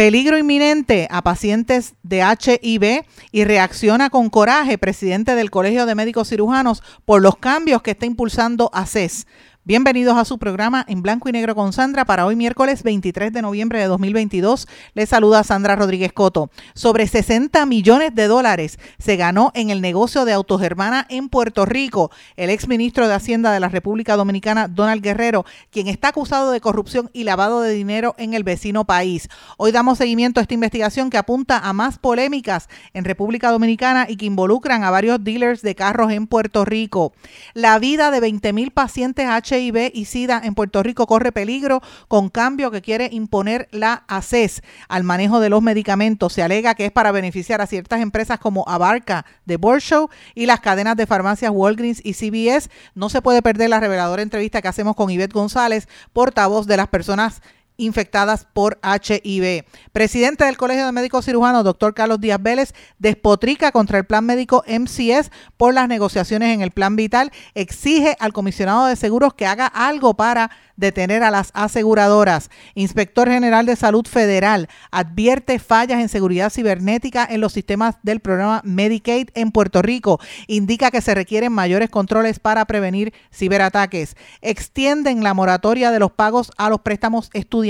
Peligro inminente a pacientes de HIV y reacciona con coraje presidente del Colegio de Médicos Cirujanos por los cambios que está impulsando ACES. Bienvenidos a su programa en blanco y negro con Sandra para hoy miércoles 23 de noviembre de 2022. Les saluda Sandra Rodríguez Coto. Sobre 60 millones de dólares se ganó en el negocio de Autogermana en Puerto Rico. El exministro de Hacienda de la República Dominicana, Donald Guerrero, quien está acusado de corrupción y lavado de dinero en el vecino país. Hoy damos seguimiento a esta investigación que apunta a más polémicas en República Dominicana y que involucran a varios dealers de carros en Puerto Rico. La vida de 20 mil pacientes HIV y SIDA en Puerto Rico corre peligro con cambio que quiere imponer la ACES al manejo de los medicamentos. Se alega que es para beneficiar a ciertas empresas como Abarca de Borshow y las cadenas de farmacias Walgreens y CVS. No se puede perder la reveladora entrevista que hacemos con Ivette González, portavoz de las personas infectadas por HIV. Presidente del Colegio de Médicos Cirujanos, doctor Carlos Díaz Vélez, despotrica contra el plan médico MCS por las negociaciones en el plan vital, exige al comisionado de seguros que haga algo para detener a las aseguradoras. Inspector General de Salud Federal advierte fallas en seguridad cibernética en los sistemas del programa Medicaid en Puerto Rico. Indica que se requieren mayores controles para prevenir ciberataques. Extienden la moratoria de los pagos a los préstamos estudiantiles.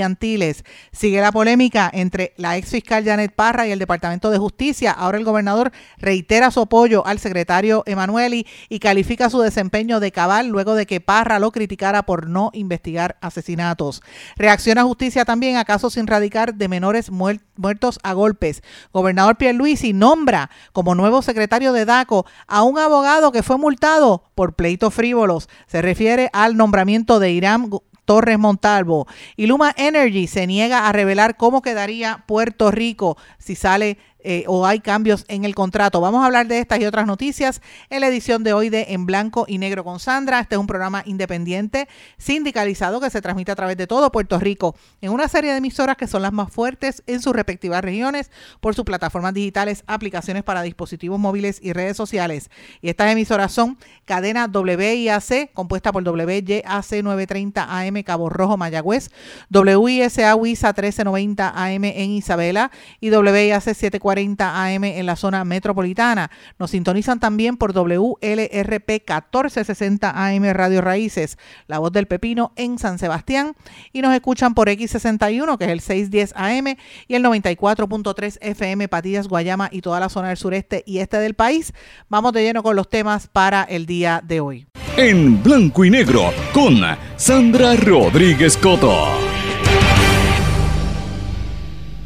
Sigue la polémica entre la ex fiscal Janet Parra y el Departamento de Justicia. Ahora el gobernador reitera su apoyo al secretario Emanueli y califica su desempeño de cabal luego de que Parra lo criticara por no investigar asesinatos. Reacciona justicia también a casos sin radicar de menores muertos a golpes. Gobernador Pierluisi nombra como nuevo secretario de DACO a un abogado que fue multado por pleitos frívolos. Se refiere al nombramiento de Irán Torres Montalvo. Y Luma Energy se niega a revelar cómo quedaría Puerto Rico si sale eh, o hay cambios en el contrato. Vamos a hablar de estas y otras noticias en la edición de hoy de En Blanco y Negro con Sandra. Este es un programa independiente, sindicalizado, que se transmite a través de todo Puerto Rico en una serie de emisoras que son las más fuertes en sus respectivas regiones por sus plataformas digitales, aplicaciones para dispositivos móviles y redes sociales. Y estas emisoras son cadena WIAC, compuesta por WYAC 930 AM Cabo Rojo, Mayagüez, WISA WISA 1390 AM en Isabela y WIAC 740 40 AM en la zona metropolitana. Nos sintonizan también por WLRP 1460 AM Radio Raíces, La Voz del Pepino en San Sebastián. Y nos escuchan por X61, que es el 610 AM, y el 94.3 FM Patillas, Guayama y toda la zona del sureste y este del país. Vamos de lleno con los temas para el día de hoy. En blanco y negro con Sandra Rodríguez Coto.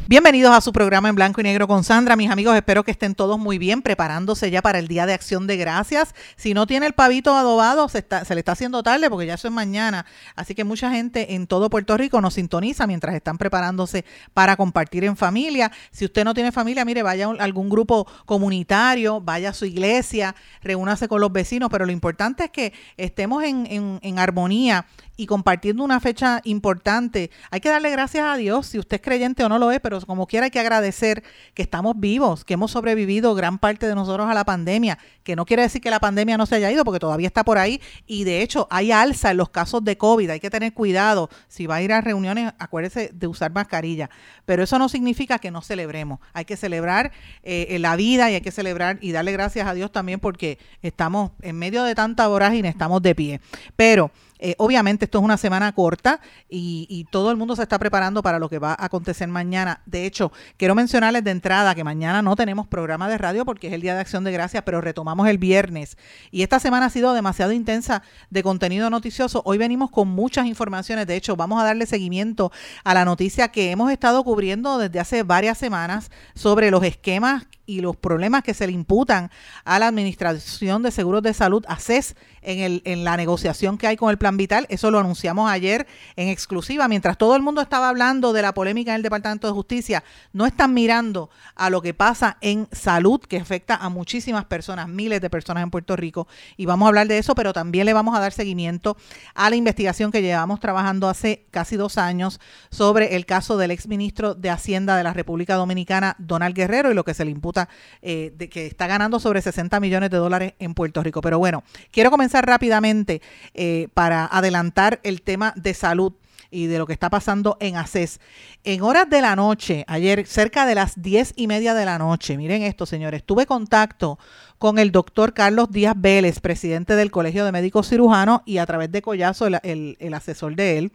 Bienvenidos a su programa en blanco y negro con Sandra. Mis amigos, espero que estén todos muy bien, preparándose ya para el Día de Acción de Gracias. Si no tiene el pavito adobado, se, está, se le está haciendo tarde porque ya eso es mañana. Así que mucha gente en todo Puerto Rico nos sintoniza mientras están preparándose para compartir en familia. Si usted no tiene familia, mire, vaya a algún grupo comunitario, vaya a su iglesia, reúnase con los vecinos, pero lo importante es que estemos en, en, en armonía y compartiendo una fecha importante. Hay que darle gracias a Dios, si usted es creyente o no lo es, pero como quiera hay que agradecer que estamos vivos, que hemos sobrevivido gran parte de nosotros a la pandemia, que no quiere decir que la pandemia no se haya ido, porque todavía está por ahí y de hecho hay alza en los casos de COVID, hay que tener cuidado. Si va a ir a reuniones, acuérdese de usar mascarilla, pero eso no significa que no celebremos. Hay que celebrar eh, la vida y hay que celebrar y darle gracias a Dios también porque estamos en medio de tanta vorágine, estamos de pie. Pero eh, obviamente esto es una semana corta y, todo el mundo se está preparando para lo que va a acontecer mañana. De hecho, quiero mencionarles de entrada que mañana no tenemos programa de radio porque es el Día de Acción de Gracias, pero retomamos el viernes. Y esta semana ha sido demasiado intensa de contenido noticioso. Hoy venimos con muchas informaciones. De hecho, vamos a darle seguimiento a la noticia que hemos estado cubriendo desde hace varias semanas sobre los esquemas y los problemas que se le imputan a la Administración de Seguros de Salud, ACES, en, el, en la negociación que hay con el Plan Vital. Eso lo anunciamos ayer en exclusiva. Mientras todo el mundo estaba hablando de la polémica en el Departamento de Justicia, no están mirando a lo que pasa en salud, que afecta a muchísimas personas, miles de personas en Puerto Rico. Y vamos a hablar de eso, pero también le vamos a dar seguimiento a la investigación que llevamos trabajando hace casi dos años sobre el caso del exministro de Hacienda de la República Dominicana, Donald Guerrero, y lo que se le imputa eh, de que está ganando sobre 60 millones de dólares en Puerto Rico. Pero bueno, quiero comenzar rápidamente eh, para adelantar el tema de salud y de lo que está pasando en ACES. En horas de la noche, ayer cerca de las diez y media de la noche, miren esto señores, tuve contacto con el doctor Carlos Díaz Vélez, presidente del Colegio de Médicos Cirujanos y a través de Collazo, el, el asesor de él,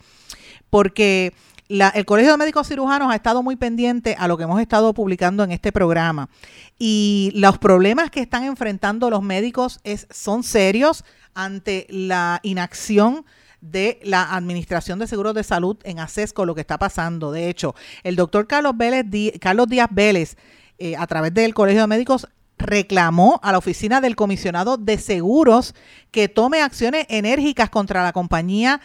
porque el Colegio de Médicos Cirujanos ha estado muy pendiente a lo que hemos estado publicando en este programa. Y los problemas que están enfrentando los médicos son serios ante la inacción de la Administración de Seguros de Salud en ACES con lo que está pasando. De hecho, el doctor Carlos, Vélez, Carlos Díaz Vélez, eh, a través del Colegio de Médicos, reclamó a la oficina del comisionado de seguros que tome acciones enérgicas contra la compañía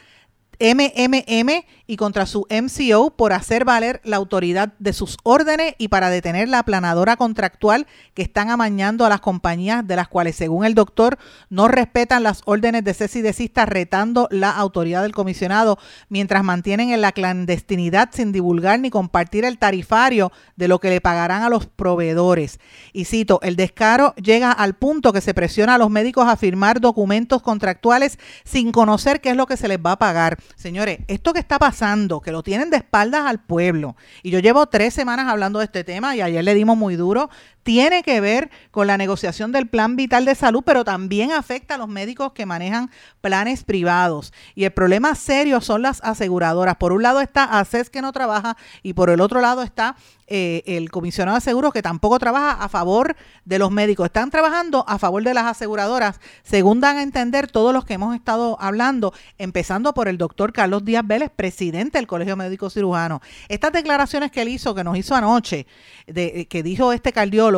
MMM y contra su MCO por hacer valer la autoridad de sus órdenes y para detener la aplanadora contractual que están amañando a las compañías de las cuales, según el doctor, no respetan las órdenes de cese y desista, retando la autoridad del comisionado mientras mantienen en la clandestinidad sin divulgar ni compartir el tarifario de lo que le pagarán a los proveedores. Y cito, el descaro llega al punto que se presiona a los médicos a firmar documentos contractuales sin conocer qué es lo que se les va a pagar. Señores, esto que está pasando, que lo tienen de espaldas al pueblo, y yo llevo tres semanas hablando de este tema y ayer le dimos muy duro, tiene que ver con la negociación del plan vital de salud, pero también afecta a los médicos que manejan planes privados. Y el problema serio son las aseguradoras. Por un lado está ACES que no trabaja y por el otro lado está eh, el comisionado de seguros que tampoco trabaja a favor de los médicos. Están trabajando a favor de las aseguradoras, según dan a entender todos los que hemos estado hablando, empezando por el doctor Carlos Díaz Vélez, presidente del Colegio Médico Cirujano. Estas declaraciones que él hizo, que nos hizo anoche, de, que dijo este cardiólogo,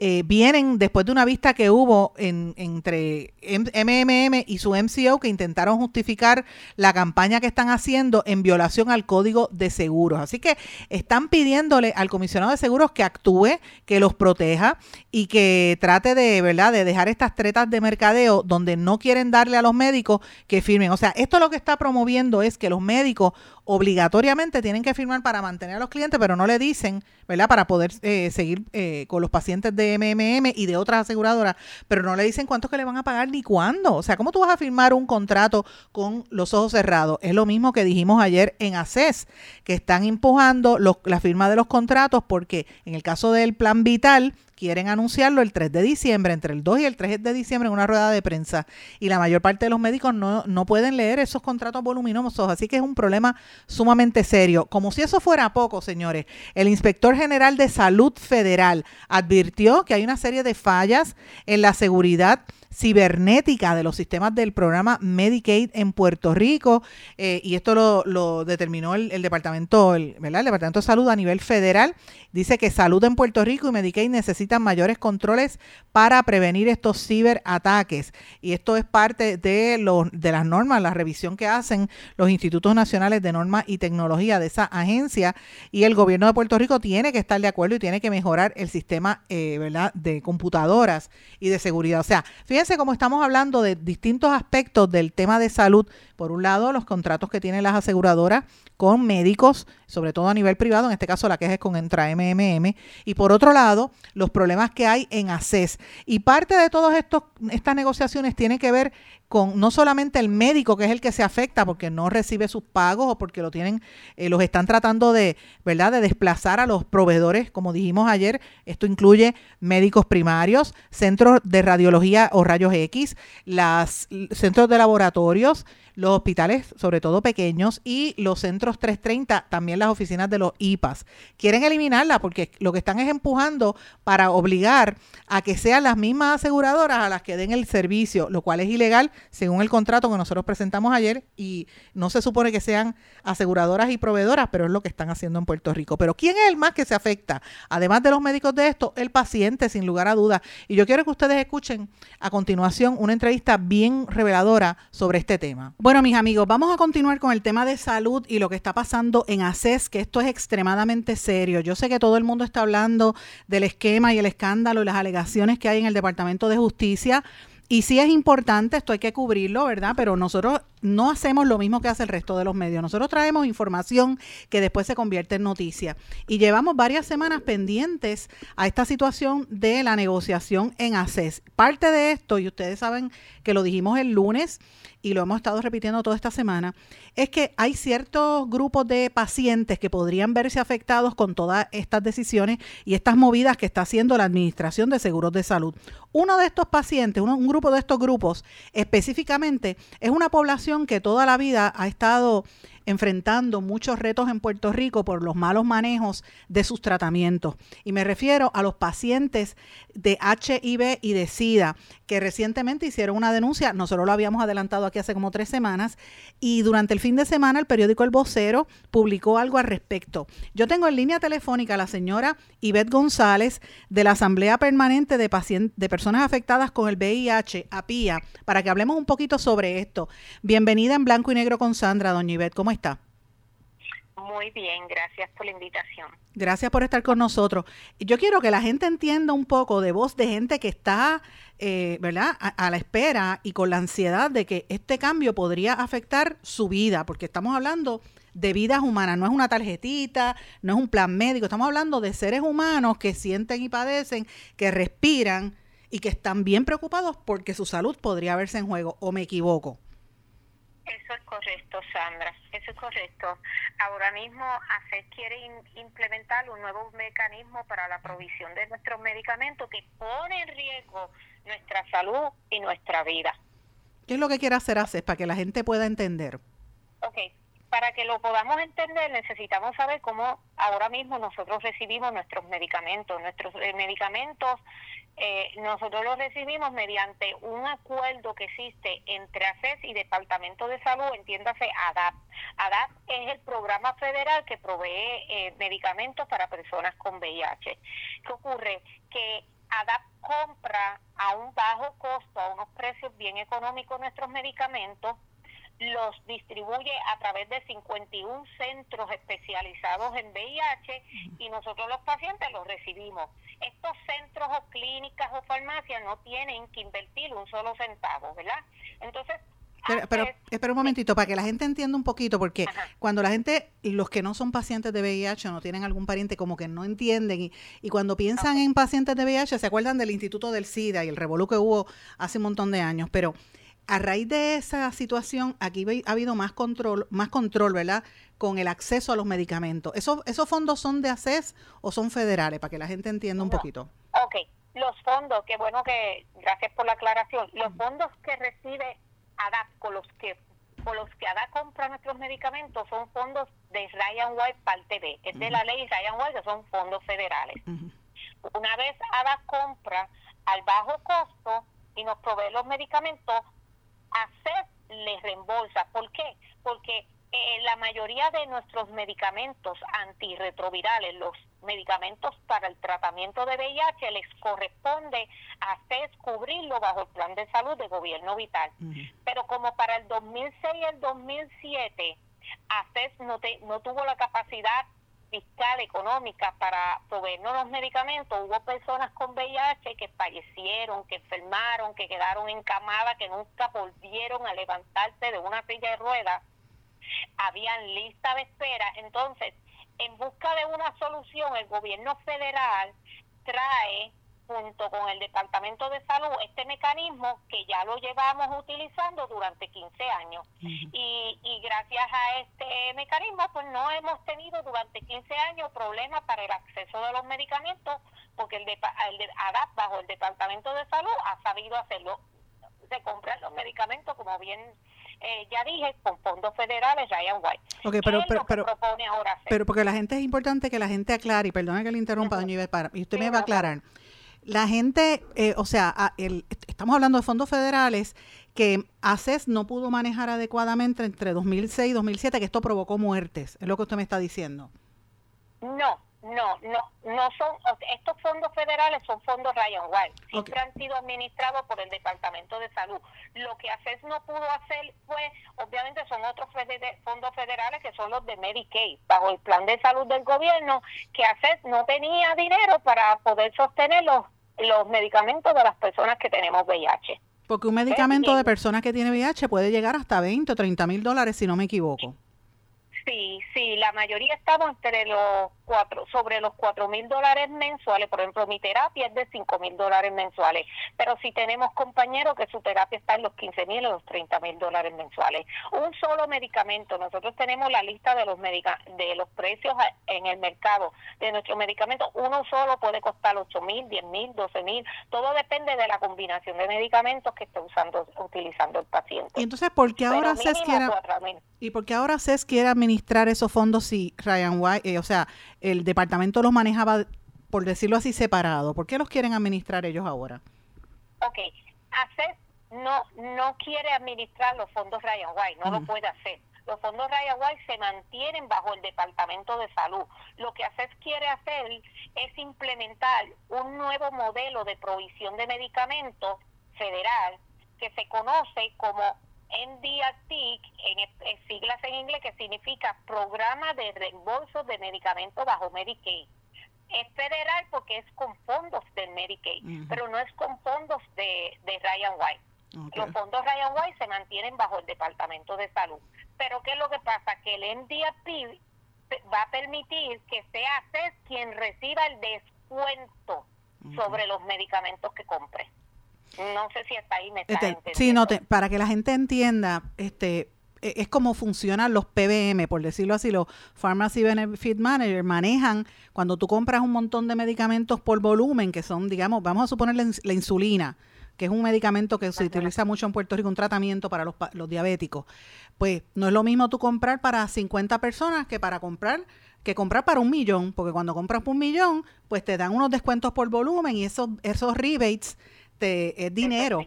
eh, vienen después de una vista que hubo entre MMM y su MCO que intentaron justificar la campaña que están haciendo en violación al código de seguros. Así que están pidiéndole al comisionado de seguros que actúe, que los proteja y que trate de, ¿verdad?, de dejar estas tretas de mercadeo donde no quieren darle a los médicos que firmen. O sea, esto lo que está promoviendo es que los médicos obligatoriamente tienen que firmar para mantener a los clientes, pero no le dicen, ¿verdad? Para poder eh, seguir eh, con los pacientes de MMM y de otras aseguradoras, pero no le dicen cuánto que le van a pagar ni cuándo. O sea, ¿cómo tú vas a firmar un contrato con los ojos cerrados? Es lo mismo que dijimos ayer en ACES, que están empujando la firma de los contratos porque en el caso del plan vital, quieren anunciarlo el 3 de diciembre, entre el 2 y el 3 de diciembre en una rueda de prensa. Y la mayor parte de los médicos no, no pueden leer esos contratos voluminosos, así que es un problema sumamente serio. Como si eso fuera poco, señores, el inspector general de salud federal advirtió que hay una serie de fallas en la seguridad cibernética de los sistemas del programa Medicaid en Puerto Rico eh, y esto lo, determinó el, departamento, el, ¿verdad? Departamento de Salud a nivel federal. Dice que Salud en Puerto Rico y Medicaid necesitan mayores controles para prevenir estos ciberataques y esto es parte de, los, de las normas, la revisión que hacen los institutos nacionales de normas y tecnología de esa agencia y el gobierno de Puerto Rico tiene que estar de acuerdo y tiene que mejorar el sistema eh, ¿verdad? de computadoras y de seguridad. O sea, Fíjense cómo estamos hablando de distintos aspectos del tema de salud. Por un lado, los contratos que tienen las aseguradoras con médicos, sobre todo a nivel privado, en este caso la queja es con Entra MMM, y por otro lado, los problemas que hay en ACES. Y parte de todas estas negociaciones tiene que ver con no solamente el médico, que es el que se afecta porque no recibe sus pagos o porque lo tienen, eh, los están tratando de, ¿verdad?, de desplazar a los proveedores, como dijimos ayer, esto incluye médicos primarios, centros de radiología o rayos X, los centros de laboratorios, los hospitales, sobre todo pequeños, y los centros 330, también las oficinas de los IPAS. Quieren eliminarla porque lo que están es empujando para obligar a que sean las mismas aseguradoras a las que den el servicio, lo cual es ilegal según el contrato que nosotros presentamos ayer y no se supone que sean aseguradoras y proveedoras, pero es lo que están haciendo en Puerto Rico. Pero ¿quién es el más que se afecta? Además de los médicos de esto, el paciente, sin lugar a dudas. Y yo quiero que ustedes escuchen a continuación una entrevista bien reveladora sobre este tema. Bueno, mis amigos, vamos a continuar con el tema de salud y lo que está pasando en ACES, que esto es extremadamente serio. Yo sé que todo el mundo está hablando del esquema y el escándalo y las alegaciones que hay en el Departamento de Justicia. Y sí es importante, esto hay que cubrirlo, ¿verdad? Pero nosotros no hacemos lo mismo que hace el resto de los medios. Nosotros traemos información que después se convierte en noticia. Y llevamos varias semanas pendientes a esta situación de la negociación en ACES. Parte de esto, y ustedes saben que lo dijimos el lunes, y lo hemos estado repitiendo toda esta semana, es que hay ciertos grupos de pacientes que podrían verse afectados con todas estas decisiones y estas movidas que está haciendo la Administración de Seguros de Salud. Uno de estos pacientes, un grupo de estos grupos específicamente, es una población que toda la vida ha estado enfrentando muchos retos en Puerto Rico por los malos manejos de sus tratamientos. Y me refiero a los pacientes de HIV y de SIDA, que recientemente hicieron una denuncia, nosotros lo habíamos adelantado aquí hace como tres semanas, y durante el fin de semana el periódico El Vocero publicó algo al respecto. Yo tengo en línea telefónica a la señora Ivette González de la Asamblea Permanente de, de Personas Afectadas con el VIH, APIA, para que hablemos un poquito sobre esto. Bienvenida en blanco y negro con Sandra, doña Ivette, ¿cómo está? Muy bien, gracias por la invitación. Gracias por estar con nosotros. Yo quiero que la gente entienda un poco de voz de gente que está, eh, ¿verdad?, a, la espera y con la ansiedad de que este cambio podría afectar su vida, porque estamos hablando de vidas humanas, no es una tarjetita, no es un plan médico, estamos hablando de seres humanos que sienten y padecen, que respiran y que están bien preocupados porque su salud podría verse en juego, o me equivoco. Eso es correcto, Sandra, eso es correcto. Ahora mismo ACES quiere implementar un nuevo mecanismo para la provisión de nuestros medicamentos que pone en riesgo nuestra salud y nuestra vida. ¿Qué es lo que quiere hacer ACES para que la gente pueda entender? Ok, para que lo podamos entender necesitamos saber cómo ahora mismo nosotros recibimos nuestros medicamentos. Nuestros eh, medicamentos eh, nosotros los recibimos mediante un acuerdo que existe entre ACES y Departamento de Salud, entiéndase ADAP. ADAP es el programa federal que provee eh, medicamentos para personas con VIH. ¿Qué ocurre? Que ADAP compra a un bajo costo, a unos precios bien económicos nuestros medicamentos los distribuye a través de 51 centros especializados en VIH y nosotros los pacientes los recibimos. Estos centros o clínicas o farmacias no tienen que invertir un solo centavo, ¿verdad? Entonces, pero, espera un momentito, para que la gente entienda un poquito, porque cuando la gente, los que no son pacientes de VIH o no tienen algún pariente, como que no entienden, y, y cuando piensan en pacientes de VIH, se acuerdan del Instituto del SIDA y el revolú que hubo hace un montón de años, pero a raíz de esa situación, aquí ha habido más control, más control, ¿verdad? Con el acceso a los medicamentos. ¿Esos, esos fondos son de ACES o son federales? Para que la gente entienda un poquito. Ok, los fondos, qué bueno que, gracias por la aclaración, los fondos que recibe ADAP con los que con los que ADAP compra nuestros medicamentos son fondos de Ryan White parte B, es de la ley Ryan White que son fondos federales. Una vez ADAP compra al bajo costo y nos provee los medicamentos, hacer les reembolsa. ¿Por qué? Porque eh, la mayoría de nuestros medicamentos antirretrovirales, los medicamentos para el tratamiento de VIH, les corresponde a CES cubrirlo bajo el plan de salud de gobierno vital. Pero como para el 2006 y el 2007, ACES no, no tuvo la capacidad fiscal, económica para proveernos los medicamentos. Hubo personas con VIH que fallecieron, que enfermaron, que quedaron encamadas, que nunca volvieron a levantarse de una silla de ruedas. Habían lista de espera. Entonces, en busca de una solución, el gobierno federal trae junto con el Departamento de Salud este mecanismo que ya lo llevamos utilizando durante 15 años. y, y gracias a este mecanismo, pues no hemos tenido durante 15 años problemas para el acceso de los medicamentos, porque el, de, el de ADAP bajo el Departamento de Salud ha sabido hacerlo. se compran los medicamentos, como bien eh, ya dije, con fondos federales, Ryan White. Okay, pero, pero, pero, pero, porque la gente es importante que la gente aclare, y perdone que le interrumpa, doña Iber, para, y usted me va a aclarar. La gente, eh, o sea, el, estamos hablando de fondos federales que ACES no pudo manejar adecuadamente entre 2006 y 2007, que esto provocó muertes, es lo que usted me está diciendo. No, no, no, no son, estos fondos federales son fondos Ryan White, siempre han sido administrados por el Departamento de Salud. Lo que ACES no pudo hacer fue, obviamente son otros fondos federales que son los de Medicaid, bajo el plan de salud del gobierno, que ACES no tenía dinero para poder sostener los, los medicamentos de las personas que tenemos VIH. Porque un medicamento de personas que tiene VIH puede llegar hasta 20 o 30 mil dólares, si no me equivoco. Sí, sí, la mayoría estamos entre los cuatro, sobre los cuatro mil dólares mensuales. Por ejemplo, mi terapia es de cinco mil dólares mensuales. Pero si tenemos compañeros que su terapia está en los 15 mil o los 30 mil dólares mensuales. Un solo medicamento. Nosotros tenemos la lista de los medica de los precios en el mercado de nuestros medicamentos. Uno solo puede costar ocho mil, diez mil, doce mil. Todo depende de la combinación de medicamentos que esté usando, utilizando el paciente. Y entonces, ¿por qué ahora se quiere y por qué ahora CES quiere administrar esos fondos si Ryan White, eh, o sea, el departamento los manejaba, por decirlo así, separado? ¿Por qué los quieren administrar ellos ahora? Ok, CES no, no quiere administrar los fondos Ryan White, no lo puede hacer. Los fondos Ryan White se mantienen bajo el Departamento de Salud. Lo que ACES quiere hacer es implementar un nuevo modelo de provisión de medicamentos federal que se conoce como NDRT, en, siglas en inglés, que significa Programa de Reembolso de Medicamentos bajo Medicaid. Es federal porque es con fondos del Medicaid, pero no es con fondos de, de Ryan White. Los fondos Ryan White se mantienen bajo el Departamento de Salud. Pero ¿qué es lo que pasa? Que el NDRT va a permitir que sea CES quien reciba el descuento sobre los medicamentos que compre. No sé si hasta ahí me está este, Sí, no, para que la gente entienda, este e, es como funcionan los PBM, por decirlo así, los Pharmacy Benefit Manager manejan cuando tú compras un montón de medicamentos por volumen, que son, digamos, vamos a suponer la, insulina, que es un medicamento que se utiliza mucho en Puerto Rico, un tratamiento para los, los diabéticos. Pues no es lo mismo tú comprar para 50 personas que para comprar que comprar para un millón, porque cuando compras por un millón, pues te dan unos descuentos por volumen y esos, esos rebates este, es dinero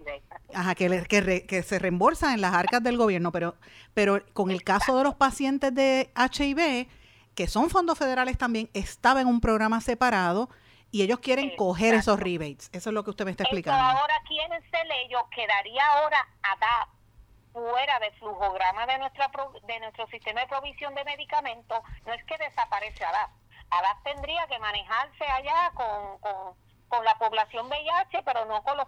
ajá, que, que, que, se reembolsa en las arcas del gobierno, pero, pero con el caso de los pacientes de HIV, que son fondos federales también, estaba en un programa separado y ellos quieren coger esos rebates. Eso es lo que usted me está explicando. ahora quieren ser ellos, quedaría ahora ADAP fuera del flujograma de nuestra de nuestro sistema de provisión de medicamentos. No es que desaparece ADAP. ADAP tendría que manejarse allá con, con con la población VIH, pero no con los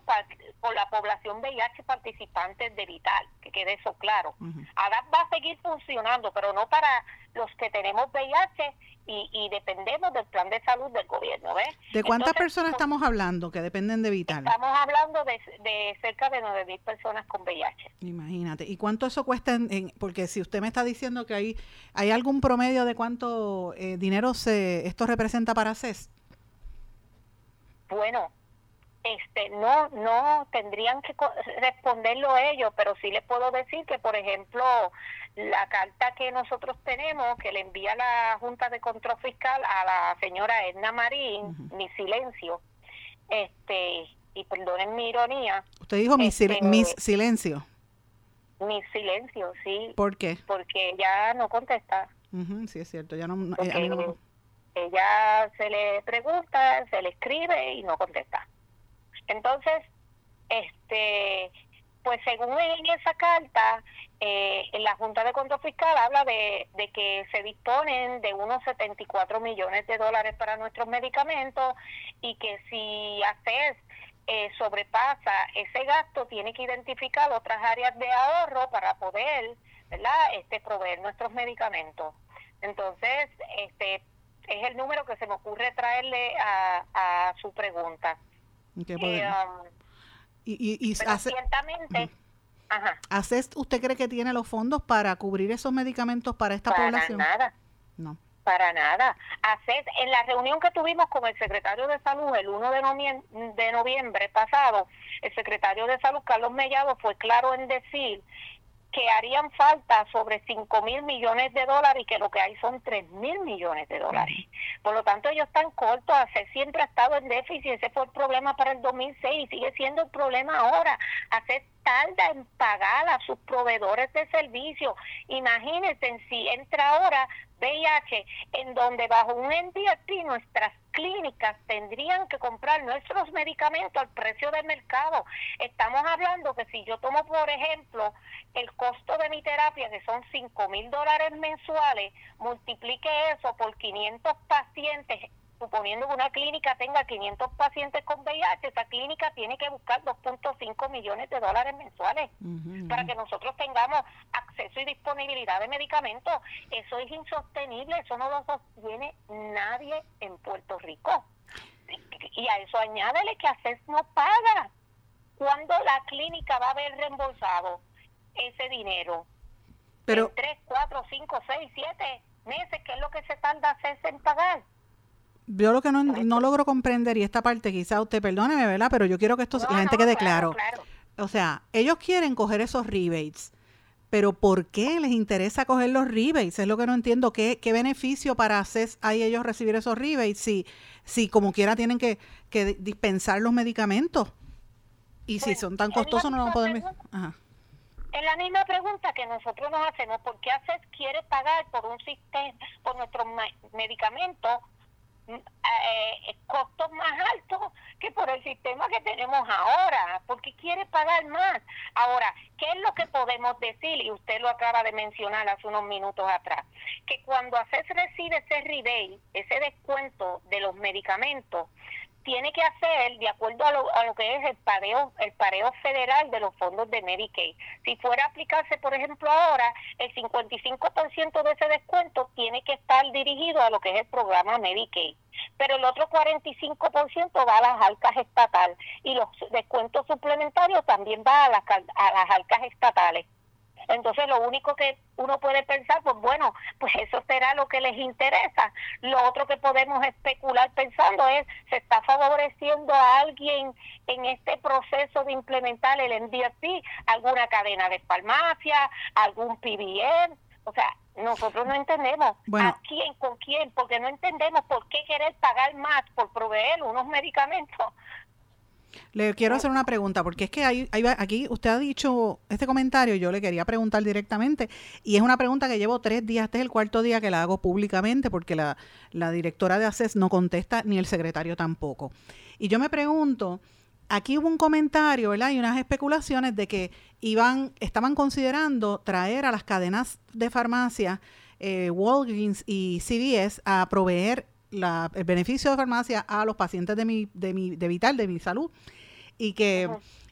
con la población VIH participantes de Vital, que quede eso claro. ahora va a seguir funcionando, pero no para los que tenemos VIH y, dependemos del plan de salud del gobierno, ¿ves? ¿De cuántas personas pues, estamos hablando que dependen de Vital? Estamos hablando de, cerca de 9.000 personas con VIH. Imagínate. ¿Y cuánto eso cuesta? En, porque si usted me está diciendo que hay, hay algún promedio de cuánto eh, dinero se esto representa para CES. Bueno, este no no tendrían que responderlo ellos, pero sí les puedo decir que por ejemplo la carta que nosotros tenemos que le envía la Junta de Control Fiscal a la señora Edna Marín, mi silencio, este y perdonen mi ironía. Usted dijo mi, este, silencio. Mi silencio, sí. ¿Por qué? Porque ya no contesta. sí, es cierto, ya no, no ella se le pregunta, se le escribe y no contesta. Entonces, este, pues según en esa carta, eh, la Junta de Control Fiscal habla de, de, que se disponen de unos 74 millones de dólares para nuestros medicamentos y que si ACES eh, sobrepasa ese gasto, tiene que identificar otras áreas de ahorro para poder, ¿verdad?, este, proveer nuestros medicamentos. Entonces, este, es el número que se me ocurre traerle a, su pregunta. Eh, um, y, y, ciertamente... ¿usted cree que tiene los fondos para cubrir esos medicamentos para esta población? Nada. No. Para nada. Hacer, en la reunión que tuvimos con el secretario de Salud el 1 de noviembre, de noviembre pasado, el secretario de Salud, Carlos Mellado, fue claro en decir que harían falta sobre 5 mil millones de dólares y que lo que hay son 3 mil millones de dólares. Por lo tanto, ellos están cortos. Hacer siempre ha estado en déficit. Ese fue el problema para el 2006 y sigue siendo el problema ahora. Hacer tarda en pagar a sus proveedores de servicio. Imagínense si entra ahora VIH, en donde bajo un NDRP nuestras clínicas tendrían que comprar nuestros medicamentos al precio del mercado. Estamos hablando que si yo tomo, por ejemplo, el costo de mi terapia, que son 5 mil dólares mensuales, multiplique eso por 500 pacientes suponiendo que una clínica tenga 500 pacientes con VIH, esa clínica tiene que buscar 2.5 millones de dólares mensuales para que nosotros tengamos acceso y disponibilidad de medicamentos. Eso es insostenible, eso no lo sostiene nadie en Puerto Rico. Y a eso añádele que ACES no paga. cuando la clínica va a haber reembolsado ese dinero? Pero, en 3, 4, 5, 6, 7 meses, que es lo que se tarda ACES en pagar yo lo que no, no, logro comprender, y esta parte quizá usted perdóneme, ¿verdad? Pero yo quiero que esto la gente quede claro. O sea, ellos quieren coger esos rebates, pero ¿por qué les interesa coger los rebates? Es lo que no entiendo. ¿Qué, qué beneficio para hacer ahí ellos recibir esos rebates si, si como quiera tienen que, que dispensar los medicamentos? Y si son tan costosos no lo pueden... Ajá. Es la misma pregunta que nosotros nos hacemos, ¿por qué ACES quiere pagar por un sistema, por nuestros medicamentos eh, costos más altos que por el sistema que tenemos ahora, porque quiere pagar más. Ahora, ¿qué es lo que podemos decir? Y usted lo acaba de mencionar hace unos minutos atrás, que cuando ACES recibe ese rebate, ese descuento de los medicamentos, tiene que hacer de acuerdo a lo, a lo que es el pareo, el pareo federal de los fondos de Medicaid. Si fuera a aplicarse, por ejemplo, ahora, el 55% de ese descuento tiene que estar dirigido a lo que es el programa Medicaid. Pero el otro 45% va a las arcas estatales y los descuentos suplementarios también va a las, a las arcas estatales. Entonces lo único que uno puede pensar, pues bueno, pues eso será lo que les interesa. Lo otro que podemos especular pensando es, ¿se está favoreciendo a alguien en este proceso de implementar el NDFP? ¿Alguna cadena de farmacia? ¿Algún PBM? O sea, nosotros no entendemos a quién, con quién, porque no entendemos por qué querer pagar más por proveer unos medicamentos le quiero hacer una pregunta, porque es que hay, aquí usted ha dicho este comentario, yo le quería preguntar directamente, y es una pregunta que llevo tres días, este es el cuarto día que la hago públicamente, porque la, la directora de ACES no contesta, ni el secretario tampoco. Y yo me pregunto, aquí hubo un comentario, ¿verdad? Y unas especulaciones de que iban, estaban considerando traer a las cadenas de farmacia eh, Walgreens y CVS a proveer el beneficio de farmacia a los pacientes de mi, de mi, de vital, de mi salud, y que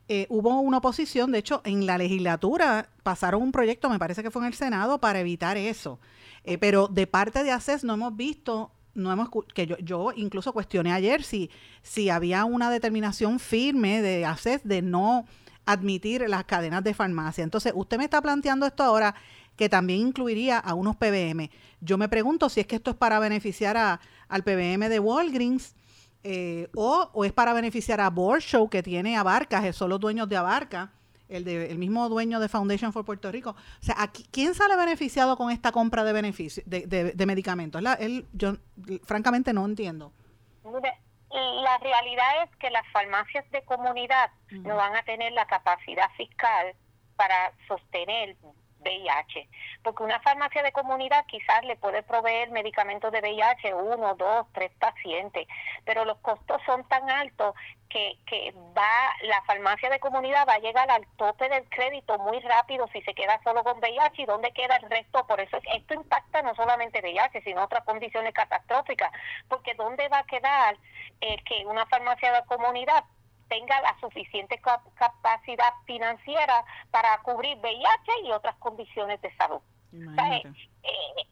eh, hubo una oposición, de hecho, en la legislatura pasaron un proyecto, me parece que fue en el Senado, para evitar eso. Eh, pero de parte de ACES no hemos visto no hemos que yo, yo incluso cuestioné ayer si, si había una determinación firme de ACES de no admitir las cadenas de farmacia. Entonces, usted me está planteando esto ahora que también incluiría a unos PBM. Yo me pregunto si es que esto es para beneficiar a, al PBM de Walgreens eh, o, es para beneficiar a Borshow que tiene Abarca, son los dueños de Abarca, el, de, el mismo dueño de Foundation for Puerto Rico. O sea, aquí, ¿quién sale beneficiado con esta compra de beneficios, de, de, medicamentos? La, yo francamente no entiendo. La realidad es que las farmacias de comunidad no van a tener la capacidad fiscal para sostener VIH, porque una farmacia de comunidad quizás le puede proveer medicamentos de VIH uno, dos, tres pacientes, pero los costos son tan altos que, que va la farmacia de comunidad va a llegar al tope del crédito muy rápido si se queda solo con VIH y dónde queda el resto. Por eso esto impacta no solamente VIH, sino otras condiciones catastróficas, porque dónde va a quedar eh, que una farmacia de comunidad tenga la suficiente capacidad financiera para cubrir VIH y otras condiciones de salud. Eh,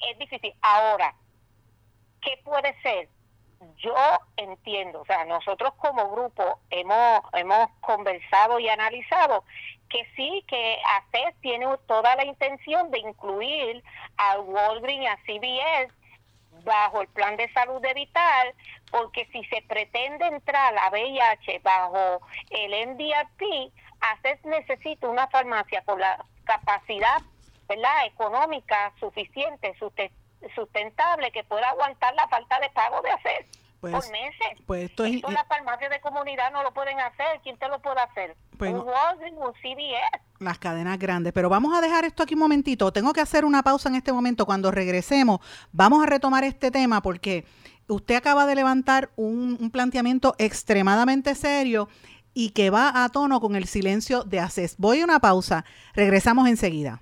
es, difícil. Ahora, ¿qué puede ser? Yo entiendo, o sea, nosotros como grupo hemos, hemos conversado y analizado que sí, que ACES tiene toda la intención de incluir a Walgreens y a CBS bajo el plan de salud de Vital, porque si se pretende entrar a VIH bajo el NDRP, ACES necesita una farmacia con la capacidad ¿verdad? económica suficiente, sustentable, que pueda aguantar la falta de pago de ACES pues, por meses. Pues esto es, las farmacias de comunidad no lo pueden hacer. ¿Quién te lo puede hacer? Un un. Las cadenas grandes. Pero vamos a dejar esto aquí un momentito. Tengo que hacer una pausa en este momento. Cuando regresemos, vamos a retomar este tema porque usted acaba de levantar un, planteamiento extremadamente serio y que va a tono con el silencio de ACES. Voy a una pausa. Regresamos enseguida.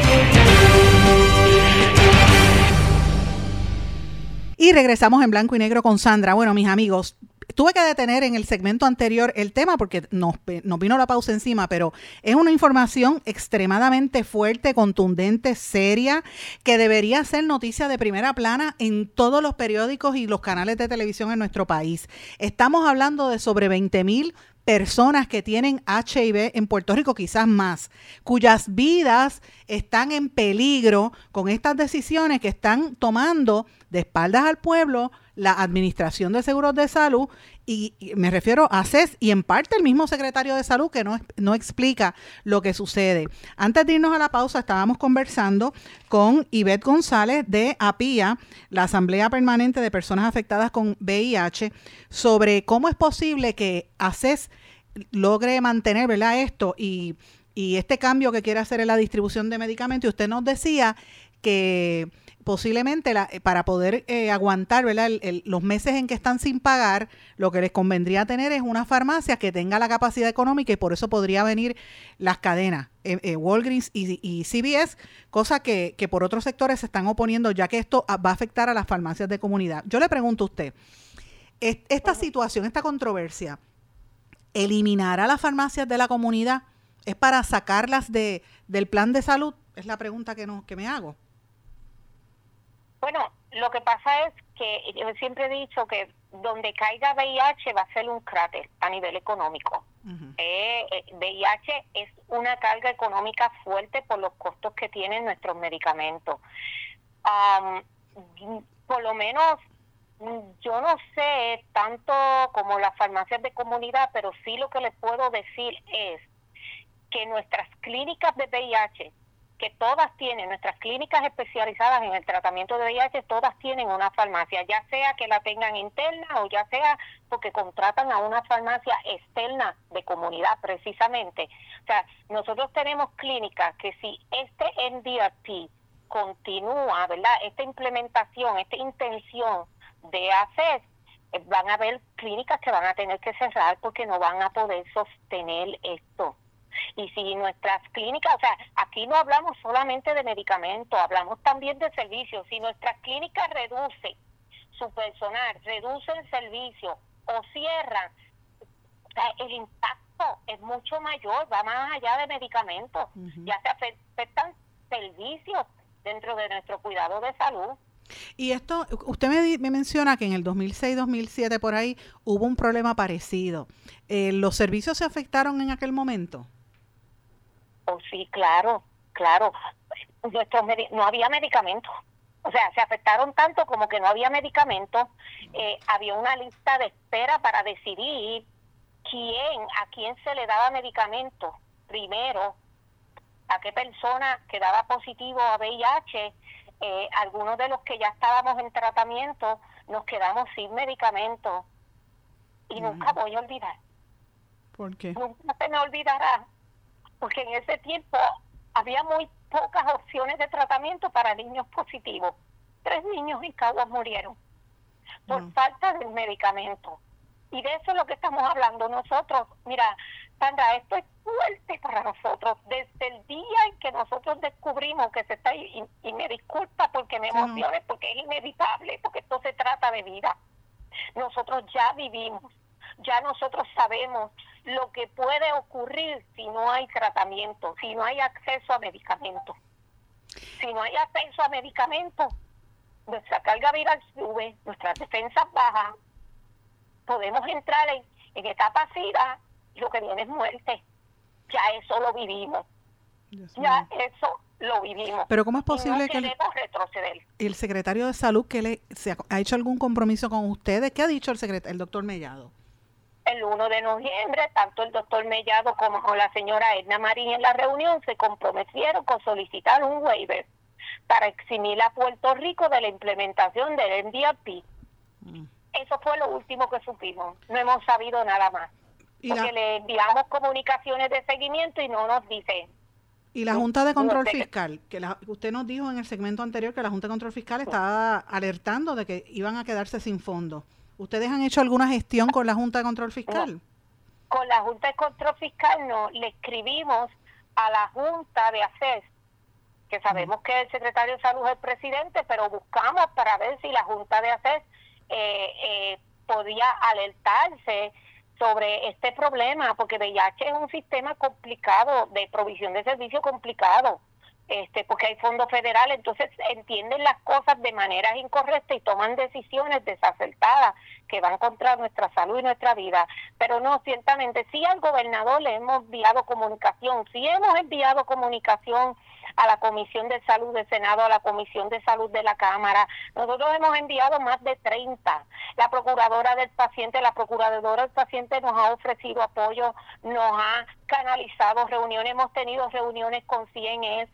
Y regresamos en blanco y negro con Sandra. Bueno, mis amigos, tuve que detener en el segmento anterior el tema porque nos, nos, vino la pausa encima, pero es una información extremadamente fuerte, contundente, seria, que debería ser noticia de primera plana en todos los periódicos y los canales de televisión en nuestro país. Estamos hablando de sobre 20 mil personas que tienen HIV en Puerto Rico, quizás más, cuyas vidas están en peligro con estas decisiones que están tomando de espaldas al pueblo la Administración de Seguros de Salud y, me refiero a CES y en parte el mismo secretario de Salud que no, no explica lo que sucede. Antes de irnos a la pausa estábamos conversando con Ivette González de APIA, la Asamblea Permanente de Personas Afectadas con VIH, sobre cómo es posible que ACES logre mantener ¿verdad? esto y, y este cambio que quiere hacer en la distribución de medicamentos. Y usted nos decía que posiblemente la, eh, para poder eh, aguantar los meses en que están sin pagar, lo que les convendría tener es una farmacia que tenga la capacidad económica y por eso podría venir las cadenas, eh, Walgreens y, CVS, cosa que, que, por otros sectores se están oponiendo ya que esto va a afectar a las farmacias de comunidad. Yo le pregunto a usted, esta situación, esta controversia, ¿eliminará las farmacias de la comunidad? ¿Es para sacarlas de, del plan de salud? Es la pregunta que, no, que me hago. Bueno, lo que pasa es que yo siempre he dicho que donde caiga VIH va a ser un cráter a nivel económico. Eh, VIH eh, es una carga económica fuerte por los costos que tienen nuestros medicamentos. por lo menos yo no sé tanto como las farmacias de comunidad, pero sí lo que les puedo decir es que nuestras clínicas de VIH que todas tienen, nuestras clínicas especializadas en el tratamiento de VIH, todas tienen una farmacia, ya sea que la tengan interna o ya sea porque contratan a una farmacia externa de comunidad precisamente. O sea, nosotros tenemos clínicas que si este NDRP continúa, ¿verdad? Esta implementación, esta intención de hacer, eh, van a haber clínicas que van a tener que cerrar porque no van a poder sostener esto. Y si nuestras clínicas, o sea, aquí no hablamos solamente de medicamentos, hablamos también de servicios. Si nuestras clínicas reducen su personal, reducen servicio o cierran, el impacto es mucho mayor, va más allá de medicamentos. Ya se afectan servicios dentro de nuestro cuidado de salud. Y esto, usted me, me menciona que en el 2006-2007 por ahí hubo un problema parecido. Eh, ¿Los servicios se afectaron en aquel momento? Oh, sí, claro, claro. no había medicamentos. O sea, se afectaron tanto como que no había medicamentos. Eh, había una lista de espera para decidir quién, a quién se le daba medicamento primero, a qué persona quedaba positivo a VIH. Eh, algunos de los que ya estábamos en tratamiento nos quedamos sin medicamentos. Y nunca voy a olvidar. ¿Por qué? Nunca se me olvidará porque en ese tiempo había muy pocas opciones de tratamiento para niños positivos. Tres niños en Caguas murieron por mm. falta del medicamento. Y de eso es lo que estamos hablando nosotros. Mira, Sandra, esto es fuerte para nosotros. Desde el día en que nosotros descubrimos que se está, y, me disculpa porque me emocione, porque es inevitable, porque esto se trata de vida. Nosotros ya vivimos ya nosotros sabemos lo que puede ocurrir si no hay tratamiento, si no hay acceso a medicamentos. Si no hay acceso a medicamentos, nuestra carga viral sube, nuestras defensas bajan, podemos entrar en, en etapa SIDA y lo que viene es muerte. Ya eso lo vivimos. ya eso lo vivimos. Pero ¿cómo es posible que el, retroceder. el secretario de salud que le se ha, hecho algún compromiso con ustedes? ¿Qué ha dicho el secretario, el doctor Mellado? El 1 de noviembre, tanto el doctor Mellado como la señora Edna Marín en la reunión se comprometieron con solicitar un waiver para eximir a Puerto Rico de la implementación del MDRP. Mm. Eso fue lo último que supimos. No hemos sabido nada más. Porque le enviamos comunicaciones de seguimiento y no nos dice y la Junta de Control Fiscal, que usted nos dijo en el segmento anterior que la Junta de Control Fiscal estaba alertando de que iban a quedarse sin fondos. ¿Ustedes han hecho alguna gestión con la Junta de Control Fiscal? Con la Junta de Control Fiscal no, le escribimos a la Junta de ACES, que sabemos que el secretario de Salud es el presidente, pero buscamos para ver si la Junta de ACES eh, eh, podía alertarse sobre este problema, porque VIH es un sistema complicado, de provisión de servicios complicado, este, porque hay fondos federales, entonces entienden las cosas de manera incorrecta y toman decisiones desacertadas que van contra nuestra salud y nuestra vida. Pero no, ciertamente, sí al gobernador le hemos enviado comunicación, sí hemos enviado comunicación a la Comisión de Salud del Senado, a la Comisión de Salud de la Cámara. Nosotros hemos enviado más de 30. La Procuradora del Paciente, la Procuradora del Paciente nos ha ofrecido apoyo, nos ha canalizado reuniones, hemos tenido reuniones con CIENES,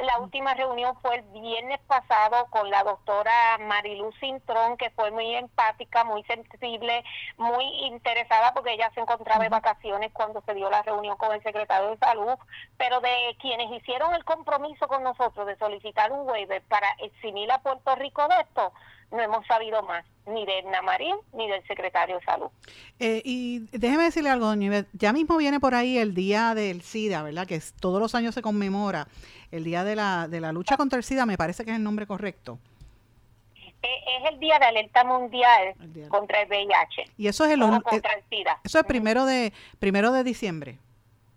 la última reunión fue el viernes pasado con la doctora Marilu Cintrón, que fue muy empática, muy sensible, muy interesada porque ella se encontraba en vacaciones cuando se dio la reunión con el secretario de Salud, pero de quienes hicieron el compromiso con nosotros de solicitar un waiver para eximir a Puerto Rico de esto, no hemos sabido más, ni de Edna Marín ni del secretario de Salud. Eh, y déjeme decirle algo, doña ya mismo viene por ahí el Día del SIDA, ¿verdad? Que todos los años se conmemora el Día de la, de la Lucha contra el SIDA, me parece que es el nombre correcto. Eh, es el Día de Alerta Mundial contra el VIH. Y eso es el, contra el SIDA. Eso es primero de, primero de diciembre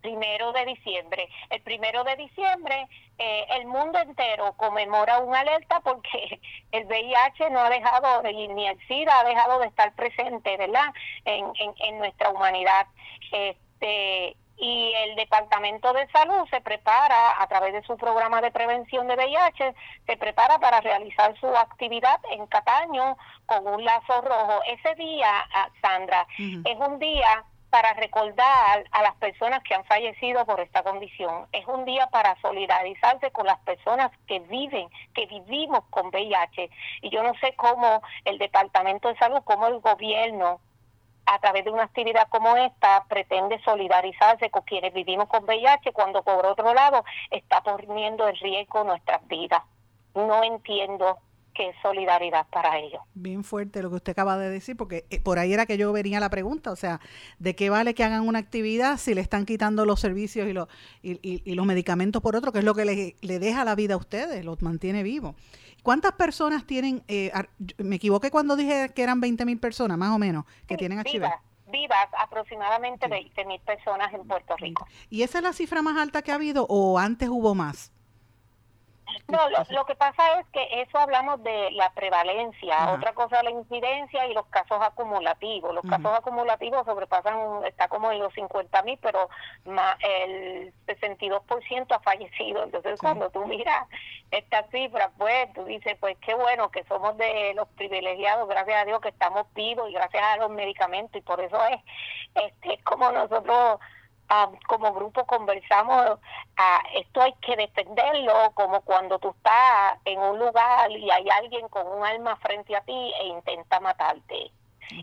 primero de diciembre. El primero de diciembre eh, el mundo entero conmemora una alerta porque el VIH no ha dejado, ni el SIDA ha dejado de estar presente, ¿verdad? En, en, nuestra humanidad. Este, y el Departamento de Salud se prepara a través de su programa de prevención de VIH, se prepara para realizar su actividad en Cataño con un lazo rojo. Ese día, ah, Sandra, es un día para recordar a las personas que han fallecido por esta condición. Es un día para solidarizarse con las personas que viven, que vivimos con VIH. Y yo no sé cómo el Departamento de Salud, cómo el gobierno, a través de una actividad como esta, pretende solidarizarse con quienes vivimos con VIH cuando por otro lado está poniendo en riesgo nuestras vidas. No entiendo que es solidaridad para ellos. Bien fuerte lo que usted acaba de decir, porque eh, por ahí era que yo venía la pregunta, o sea, ¿de qué vale que hagan una actividad si le están quitando los servicios y los, y, los medicamentos por otro, que es lo que le, le, deja la vida a ustedes, los mantiene vivos? ¿Cuántas personas tienen, eh, me equivoqué cuando dije que eran 20 mil personas, más o menos, que tienen HIV? Vivas, aproximadamente 20 mil personas en Puerto Rico. ¿Y esa es la cifra más alta que ha habido o antes hubo más? No, lo, que pasa es que eso hablamos de la prevalencia, otra cosa la incidencia y los casos acumulativos. Los casos acumulativos sobrepasan, está como en los 50 mil, pero más el 62% ha fallecido. Entonces, cuando tú miras esta cifra, pues tú dices, pues qué bueno que somos de los privilegiados, gracias a Dios que estamos vivos y gracias a los medicamentos, y por eso es este como nosotros Ah, como grupo conversamos, ah, esto hay que defenderlo como cuando tú estás en un lugar y hay alguien con un arma frente a ti e intenta matarte.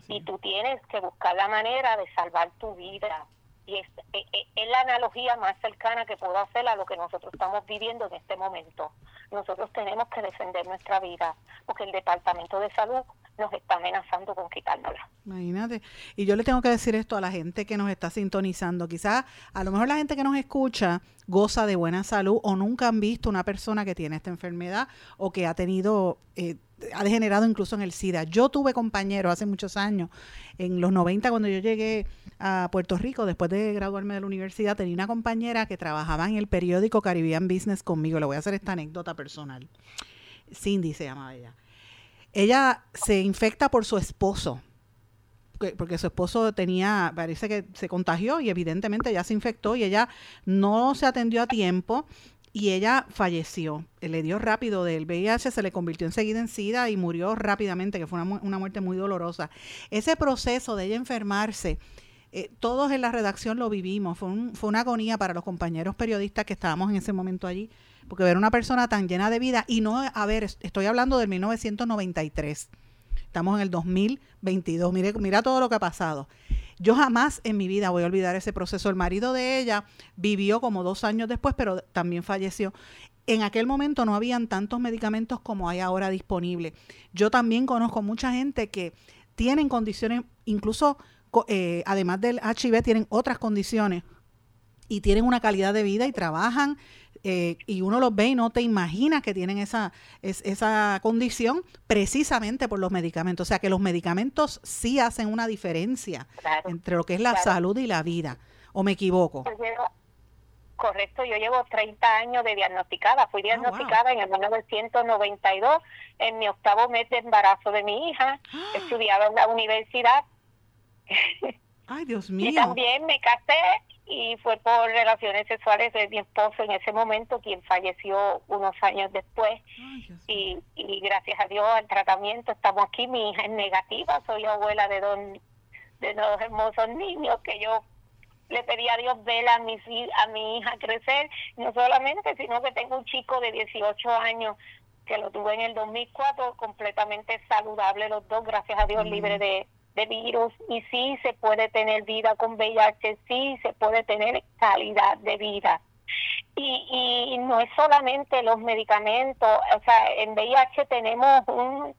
Y tú tienes que buscar la manera de salvar tu vida. Y es, es, e, es, la analogía más cercana que puedo hacer a lo que nosotros estamos viviendo en este momento. Nosotros tenemos que defender nuestra vida, porque el Departamento de Salud nos está amenazando con quitárnosla. Imagínate. Y yo le tengo que decir esto a la gente que nos está sintonizando. Quizás a lo mejor la gente que nos escucha goza de buena salud o nunca han visto una persona que tiene esta enfermedad o que ha tenido... Eh, ha degenerado incluso en el SIDA. Yo tuve compañeros hace muchos años, en los 90 cuando yo llegué a Puerto Rico, después de graduarme de la universidad, tenía una compañera que trabajaba en el periódico Caribbean Business conmigo. Le voy a hacer esta anécdota personal. Cindy se llamaba ella. Ella se infecta por su esposo porque su esposo tenía, parece que se contagió y evidentemente ya se infectó y ella no se atendió a tiempo y ella falleció. Le dio rápido del VIH, se le convirtió enseguida en SIDA y murió rápidamente, que fue una, muerte muy dolorosa. Ese proceso de ella enfermarse, eh, todos en la redacción lo vivimos, fue, una agonía para los compañeros periodistas que estábamos en ese momento allí, porque ver una persona tan llena de vida y no, a ver, estoy hablando del 1993 Estamos en el 2022. Mire, mira todo lo que ha pasado. Yo jamás en mi vida voy a olvidar ese proceso. El marido de ella vivió como dos años después, pero también falleció. En aquel momento no habían tantos medicamentos como hay ahora disponibles. Yo también conozco mucha gente que tienen condiciones, incluso eh, además del HIV, tienen otras condiciones y tienen una calidad de vida y trabajan eh, y uno los ve y no te imaginas que tienen esa, esa condición precisamente por los medicamentos. O sea que los medicamentos sí hacen una diferencia entre lo que es la salud y la vida. ¿O me equivoco? correcto, yo llevo 30 años de diagnosticada. Fui ah, diagnosticada en el 1992, en mi octavo mes de embarazo de mi hija. Estudiaba en la universidad. Ay, Dios mío. Y también me casé y fue por relaciones sexuales de mi esposo en ese momento quien falleció unos años después. Y, y gracias a Dios al tratamiento estamos aquí. Mi hija es negativa soy abuela de dos de dos hermosos niños que yo le pedí a Dios ver a mi, a mi hija crecer no solamente sino que tengo un chico de 18 años que lo tuve en el 2004 completamente saludable los dos gracias a Dios libre de de virus y sí se puede tener vida con VIH, sí se puede tener calidad de vida. Y, y no es solamente los medicamentos, o sea, en VIH tenemos un,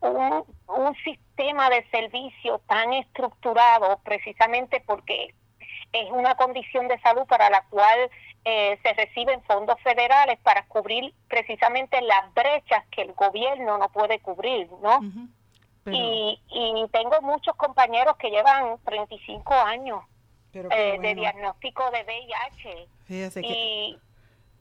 un, un sistema de servicio tan estructurado precisamente porque es una condición de salud para la cual eh, se reciben fondos federales para cubrir precisamente las brechas que el gobierno no puede cubrir, ¿no? Y, y tengo muchos compañeros que llevan 35 años eh, de diagnóstico de VIH. y,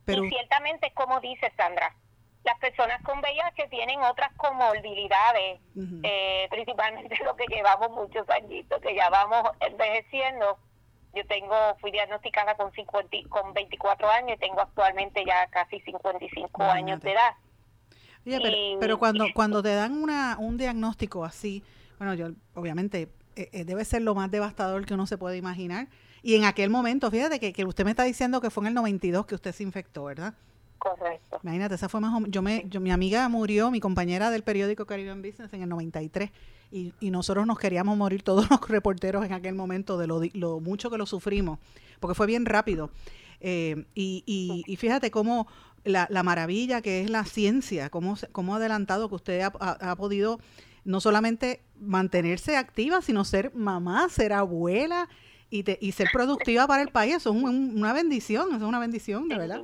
y ciertamente, como dice Sandra, las personas con VIH tienen otras comorbilidades, eh, principalmente lo que llevamos muchos añitos, que ya vamos envejeciendo. Yo tengo, fui diagnosticada con, 50, con 24 años y tengo actualmente ya casi 55 años de edad pero, cuando, cuando te dan una, un diagnóstico así, bueno, yo obviamente eh, eh, debe ser lo más devastador que uno se puede imaginar. Y en aquel momento, fíjate que, que usted me está diciendo que fue en el 92 que usted se infectó, ¿verdad? Correcto. Imagínate, esa fue más yo me yo mi amiga murió, mi compañera del periódico Caribbean Business en el 93 y, y nosotros nos queríamos morir todos los reporteros en aquel momento de lo, lo mucho que lo sufrimos, porque fue bien rápido. Eh, y, y, y, fíjate cómo la, la, maravilla que es la ciencia, cómo, cómo adelantado que usted ha, ha, podido no solamente mantenerse activa, sino ser mamá, ser abuela y, te, y ser productiva para el país. Eso es una bendición, eso es una bendición, de verdad.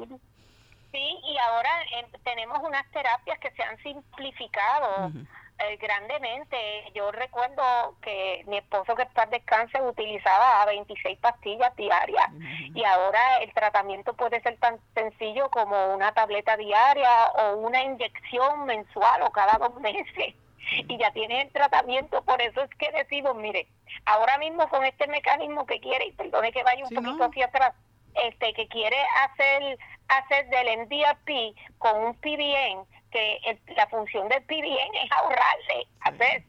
Sí, y ahora eh, tenemos unas terapias que se han simplificado. Eh, grandemente. Yo recuerdo que mi esposo que está en descanso utilizaba 26 pastillas diarias y ahora el tratamiento puede ser tan sencillo como una tableta diaria o una inyección mensual o cada dos meses. Y ya tiene el tratamiento, por eso es que decimos, mire, ahora mismo con este mecanismo que quiere, y perdone que vaya un poquito hacia atrás, este que quiere hacer hacer del MDRP con un PBN que la función del PBN es ahorrarle, hacer.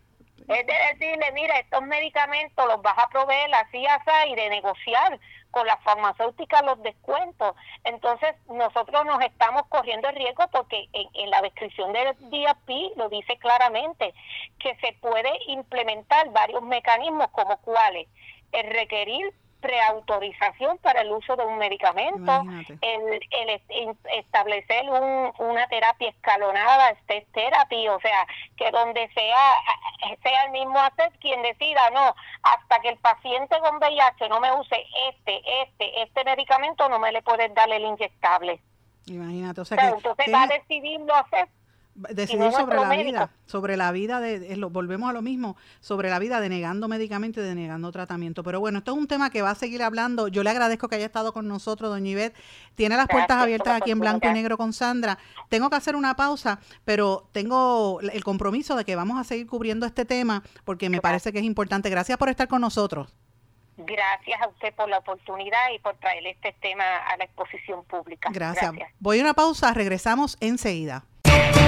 Es de decirle, mira, estos medicamentos los vas a proveer así, así, y de negociar con las farmacéuticas los descuentos. Entonces, nosotros nos estamos corriendo el riesgo porque en, en la descripción del DAP lo dice claramente que se puede implementar varios mecanismos como cuáles, el requerir preautorización para el uso de un medicamento, el, el, establecer un, una terapia escalonada, este therapy, o sea, que donde sea sea el mismo hacer quien decida, no, hasta que el paciente con VIH no me use este, este, este medicamento, no me le puedes dar el inyectable. Imagínate, o sea, que entonces va a decidirlo hacer decidir sobre la vida, sobre la vida de, volvemos a lo mismo, sobre la vida denegando medicamentos y denegando tratamiento. Pero bueno, esto es un tema que va a seguir hablando. Yo le agradezco que haya estado con nosotros, doña Ivette. Tiene las puertas abiertas aquí en blanco y negro con Sandra. Tengo que hacer una pausa, pero tengo el compromiso de que vamos a seguir cubriendo este tema porque me parece que es importante. Gracias por estar con nosotros. Gracias a usted por la oportunidad y por traer este tema a la exposición pública. Gracias. Voy a una pausa, regresamos enseguida.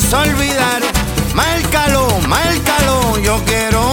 Vayas a olvidar. Márcalo, márcalo, yo quiero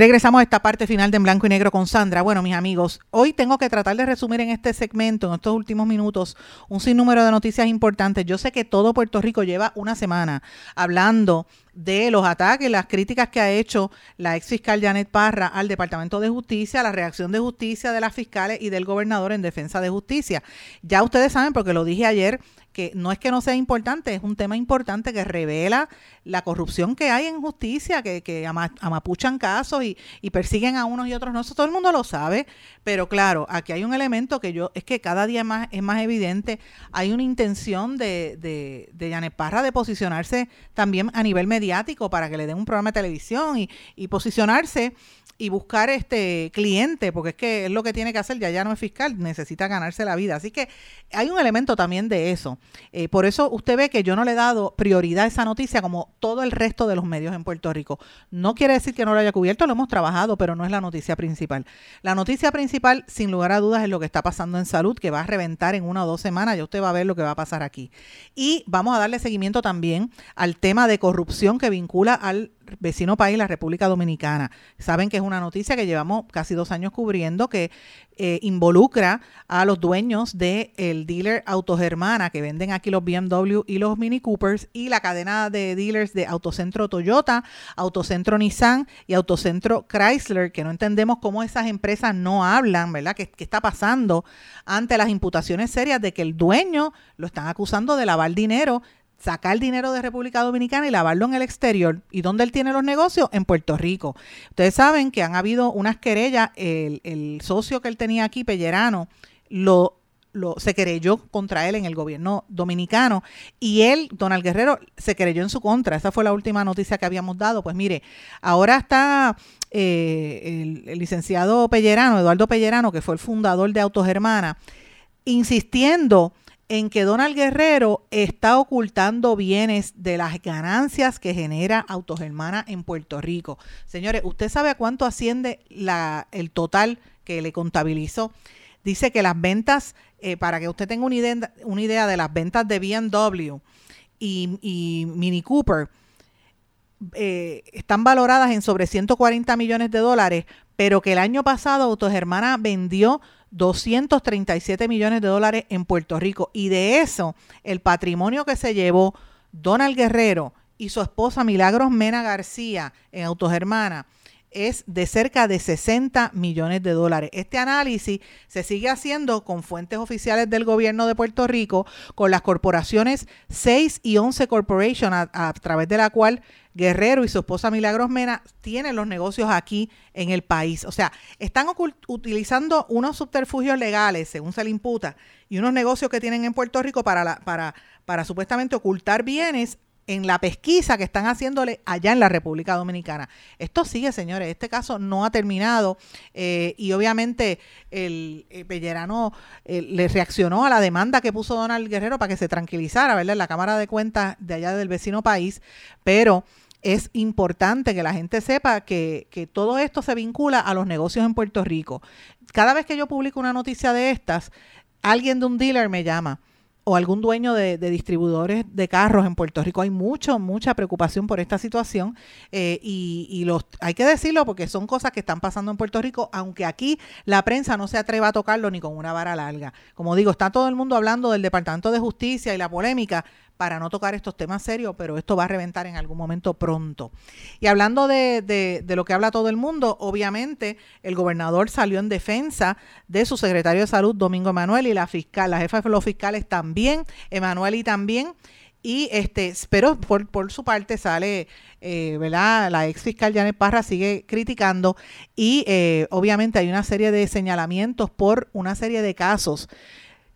Regresamos a esta parte final de En Blanco y Negro con Sandra. Bueno, mis amigos, hoy tengo que tratar de resumir en este segmento, en estos últimos minutos, un sinnúmero de noticias importantes. Yo sé que todo Puerto Rico lleva una semana hablando de los ataques, las críticas que ha hecho la ex fiscal Janet Parra al Departamento de Justicia, la reacción de justicia de las fiscales y del gobernador en defensa de justicia. Ya ustedes saben, porque lo dije ayer, que no es que no sea importante, es un tema importante que revela la corrupción que hay en justicia, que, que ama- amapuchan casos y, y persiguen a unos y otros. No, eso todo el mundo lo sabe, pero claro, aquí hay un elemento que yo, es que cada día más es más evidente, hay una intención de, de, de Janet Parra de posicionarse también a nivel mediático para que le den un programa de televisión y, y posicionarse y buscar este cliente, porque es que es lo que tiene que hacer, ya ya no es fiscal, necesita ganarse la vida. Así que hay un elemento también de eso. Eh, por eso usted ve que yo no le he dado prioridad a esa noticia como todo el resto de los medios en Puerto Rico. No quiere decir que no lo haya cubierto, lo hemos trabajado, pero no es la noticia principal. La noticia principal, sin lugar a dudas, es lo que está pasando en salud, que va a reventar en una o dos semanas, ya usted va a ver lo que va a pasar aquí. Y vamos a darle seguimiento también al tema de corrupción que vincula al vecino país, la República Dominicana. Saben que es una noticia que llevamos casi dos años cubriendo que eh, involucra a los dueños del el dealer Autogermana que venden aquí los BMW y los Mini Coopers y la cadena de dealers de Autocentro Toyota, Autocentro Nissan y Autocentro Chrysler, que no entendemos cómo esas empresas no hablan, ¿verdad? ¿Qué, qué está pasando ante las imputaciones serias de que el dueño lo están acusando de lavar dinero sacar dinero de República Dominicana y lavarlo en el exterior. ¿Y dónde él tiene los negocios? En Puerto Rico. Ustedes saben que han habido unas querellas, el, el socio que él tenía aquí, Pellerano, lo, lo, se querelló contra él en el gobierno dominicano y él, Donald Guerrero, se querelló en su contra. Esa fue la última noticia que habíamos dado. Pues mire, ahora está eh, el, el licenciado Pellerano, Eduardo Pellerano, que fue el fundador de Autogermana, insistiendo en que Donald Guerrero está ocultando bienes de las ganancias que genera Autogermana en Puerto Rico. Señores, ¿usted sabe a cuánto asciende el total que le contabilizó? Dice que las ventas, eh, para que usted tenga una idea, una idea de las ventas de BMW y, y Mini Cooper, eh, están valoradas en sobre 140 millones de dólares, pero que el año pasado Autogermana vendió 237 millones de dólares en Puerto Rico. Y de eso, el patrimonio que se llevó Donald Guerrero y su esposa Milagros Mena García en Autogermana es de cerca de 60 millones de dólares. Este análisis se sigue haciendo con fuentes oficiales del gobierno de Puerto Rico, con las corporaciones 6 y 11 Corporation, a, a través de la cual Guerrero y su esposa Milagros Mena tienen los negocios aquí en el país. O sea, están utilizando unos subterfugios legales, según se le imputa, y unos negocios que tienen en Puerto Rico para, la, para, para supuestamente ocultar bienes en la pesquisa que están haciéndole allá en la República Dominicana. Esto sigue, señores, este caso no ha terminado eh, y obviamente el, Pellerano eh, le reaccionó a la demanda que puso Donald Guerrero para que se tranquilizara, ¿verdad? En la Cámara de Cuentas de allá del vecino país, pero es importante que la gente sepa que, que, todo esto se vincula a los negocios en Puerto Rico. Cada vez que yo publico una noticia de estas, alguien de un dealer me llama o algún dueño de, distribuidores de carros en Puerto Rico. Hay mucho, mucha preocupación por esta situación eh, y, y, los hay que decirlo porque son cosas que están pasando en Puerto Rico, aunque aquí la prensa no se atreva a tocarlo ni con una vara larga. Como digo, está todo el mundo hablando del Departamento de Justicia y la polémica, para no tocar estos temas serios, pero esto va a reventar en algún momento pronto. Y hablando de, de, de, lo que habla todo el mundo, obviamente el gobernador salió en defensa de su secretario de salud, Domingo Emanuel, y la fiscal, la jefa de los fiscales también, Emanuel y también. Y este, pero por, por su parte sale, eh, ¿verdad? La ex fiscal Janet Parra sigue criticando y eh, obviamente hay una serie de señalamientos por una serie de casos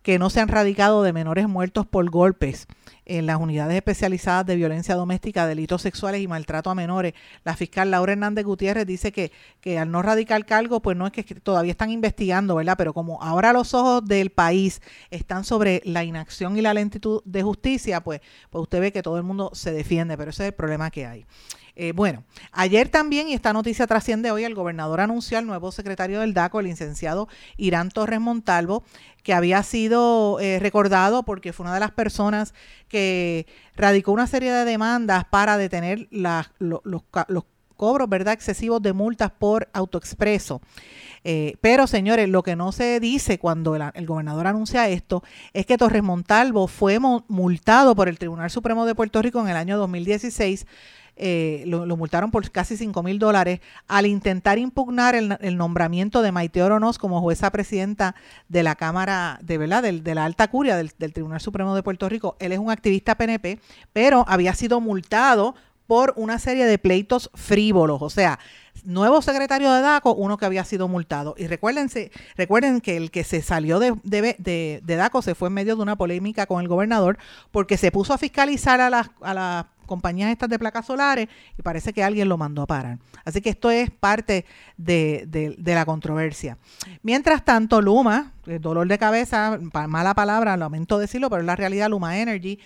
que no se han radicado de menores muertos por golpes en las unidades especializadas de violencia doméstica, delitos sexuales y maltrato a menores. La fiscal Laura Hernández Gutiérrez dice que, que al no radicar cargo, pues no es que todavía están investigando, ¿verdad? Pero como ahora los ojos del país están sobre la inacción y la lentitud de justicia, pues, pues usted ve que todo el mundo se defiende, pero ese es el problema que hay. Eh, bueno, ayer también, y esta noticia trasciende hoy, el gobernador anunció al nuevo secretario del DACO, el licenciado Irán Torres Montalvo, que había sido eh, recordado porque fue una de las personas que radicó una serie de demandas para detener los, los, cobros ¿verdad? excesivos de multas por autoexpreso. Eh, pero, señores, lo que no se dice cuando el, gobernador anuncia esto es que Torres Montalvo fue multado por el Tribunal Supremo de Puerto Rico en el año 2016 eh, lo, lo, multaron por casi 5 mil dólares al intentar impugnar el, nombramiento de Maite Oronos como jueza presidenta de la Cámara de verdad de la Alta Curia del Tribunal Supremo de Puerto Rico. Él es un activista PNP, pero había sido multado por una serie de pleitos frívolos, o sea, nuevo secretario de DACO, uno que había sido multado. Y recuérdense, recuerden que el que se salió de, de, de, DACO se fue en medio de una polémica con el gobernador porque se puso a fiscalizar a las, a las compañías estas de placas solares y parece que alguien lo mandó a parar. Así que esto es parte de, de, la controversia. Mientras tanto, Luma, el dolor de cabeza, mala palabra, lamento decirlo, pero es la realidad, Luma Energy,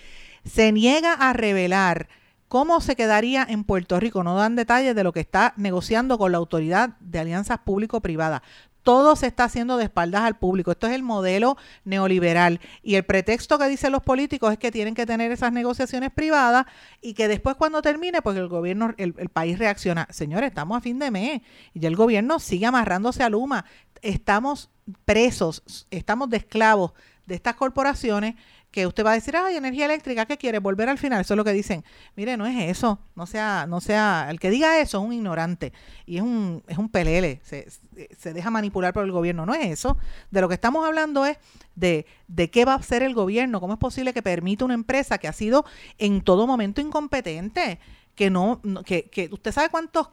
se niega a revelar cómo se quedaría en Puerto Rico. No dan detalles de lo que está negociando con la autoridad de alianzas público-privadas todo se está haciendo de espaldas al público. Esto es el modelo neoliberal. Y el pretexto que dicen los políticos es que tienen que tener esas negociaciones privadas y que después cuando termine, pues el gobierno, el, el país reacciona. Señores, estamos a fin de mes y el gobierno sigue amarrándose a Luma. Estamos presos, estamos de esclavos de estas corporaciones que usted va a decir, ay, energía eléctrica, ¿qué quiere? Volver al final. Eso es lo que dicen. Mire, no es eso. No sea, no sea, el que diga eso es un ignorante y es un, es un pelele. Se, se deja manipular por el gobierno. No es eso. De lo que estamos hablando es de, de qué va a hacer el gobierno. ¿Cómo es posible que permita una empresa que ha sido en todo momento incompetente? Que no, que, que usted sabe cuántos